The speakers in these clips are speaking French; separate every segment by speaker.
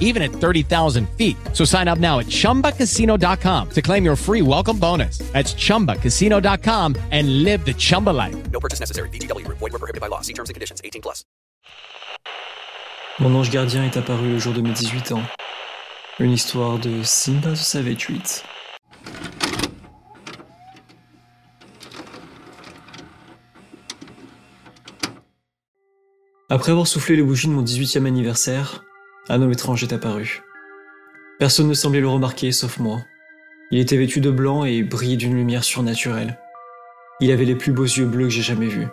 Speaker 1: even at 30,000 feet. So sign up now at chumbacasino.com to claim your free welcome bonus. That's chumbacasino.com and live the Chumba life.
Speaker 2: No purchase necessary. VGW Group. Void were prohibited by law. See terms and conditions. 18 plus.
Speaker 3: Mon ange gardien est apparu le jour de mes 18 ans. Une histoire de Simba the Savage 8. Après avoir soufflé les bougies de mon 18e anniversaire, un homme étrange est apparu. Personne ne semblait le remarquer sauf moi. Il était vêtu de blanc et brillait d'une lumière surnaturelle. Il avait les plus beaux yeux bleus que j'ai jamais vus.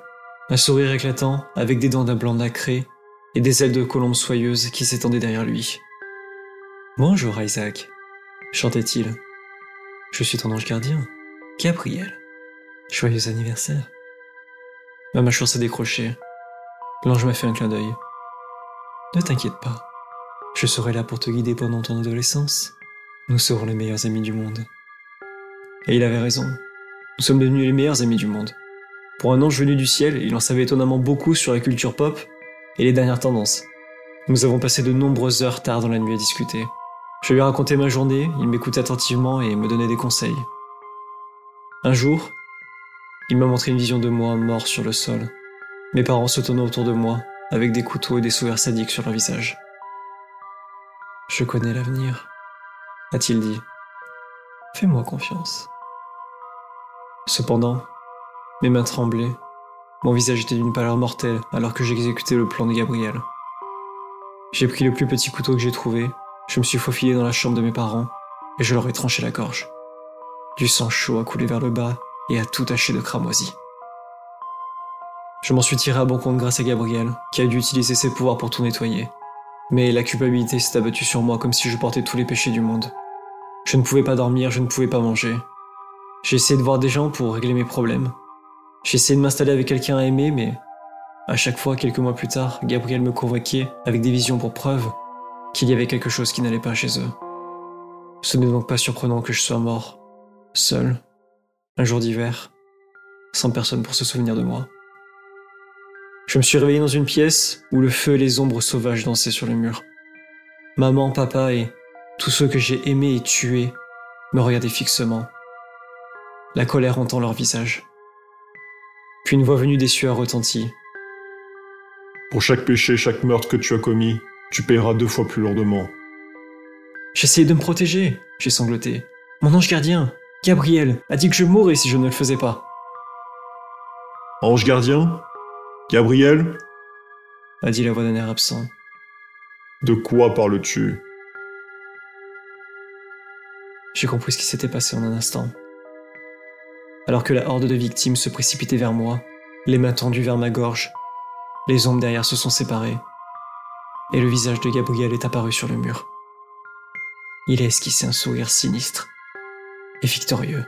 Speaker 3: Un sourire éclatant, avec des dents d'un blanc nacré et des ailes de colombe soyeuses qui s'étendaient derrière lui. Bonjour Isaac, chantait-il. Je suis ton ange gardien, Gabriel. Joyeux anniversaire. Ma mâchoire s'est décrochée. L'ange m'a fait un clin d'œil. Ne t'inquiète pas, je serai là pour te guider pendant ton adolescence. Nous serons les meilleurs amis du monde. Et il avait raison. Nous sommes devenus les meilleurs amis du monde. Pour un ange venu du ciel, il en savait étonnamment beaucoup sur la culture pop et les dernières tendances. Nous avons passé de nombreuses heures tard dans la nuit à discuter. Je lui ai raconté ma journée, il m'écoutait attentivement et me donnait des conseils. Un jour, il m'a montré une vision de moi mort sur le sol. Mes parents se tournaient autour de moi, avec des couteaux et des sourires sadiques sur leur visage. Je connais l'avenir, a-t-il dit. Fais-moi confiance. Cependant, mes mains tremblaient. Mon visage était d'une pâleur mortelle alors que j'exécutais le plan de Gabriel. J'ai pris le plus petit couteau que j'ai trouvé, je me suis faufilé dans la chambre de mes parents et je leur ai tranché la gorge. Du sang chaud a coulé vers le bas et a tout taché de cramoisi. Je m'en suis tiré à bon compte grâce à Gabriel, qui a dû utiliser ses pouvoirs pour tout nettoyer. Mais la culpabilité s'est abattue sur moi comme si je portais tous les péchés du monde. Je ne pouvais pas dormir, je ne pouvais pas manger. J'ai essayé de voir des gens pour régler mes problèmes. J'ai essayé de m'installer avec quelqu'un à aimer, mais à chaque fois, quelques mois plus tard, Gabriel me convoquait avec des visions pour preuve qu'il y avait quelque chose qui n'allait pas chez eux. Ce n'est donc pas surprenant que je sois mort, seul, un jour d'hiver, sans personne pour se souvenir de moi. Je me suis réveillé dans une pièce où le feu et les ombres sauvages dansaient sur le mur. Maman, papa et tous ceux que j'ai aimés et tués me regardaient fixement. La colère entend leur visage. Puis une voix venue des sueurs retentit.
Speaker 4: Pour chaque péché, chaque meurtre que tu as commis, tu paieras deux fois plus lourdement.
Speaker 3: J'essayais de me protéger, j'ai sangloté. Mon ange gardien, Gabriel, a dit que je mourrais si je ne le faisais pas.
Speaker 4: Ange gardien Gabriel
Speaker 3: a dit la voix d'un air absent.
Speaker 4: De quoi parles-tu?
Speaker 3: J'ai compris ce qui s'était passé en un instant. Alors que la horde de victimes se précipitait vers moi, les mains tendues vers ma gorge, les ombres derrière se sont séparées, et le visage de Gabriel est apparu sur le mur. Il a esquissé un sourire sinistre et victorieux.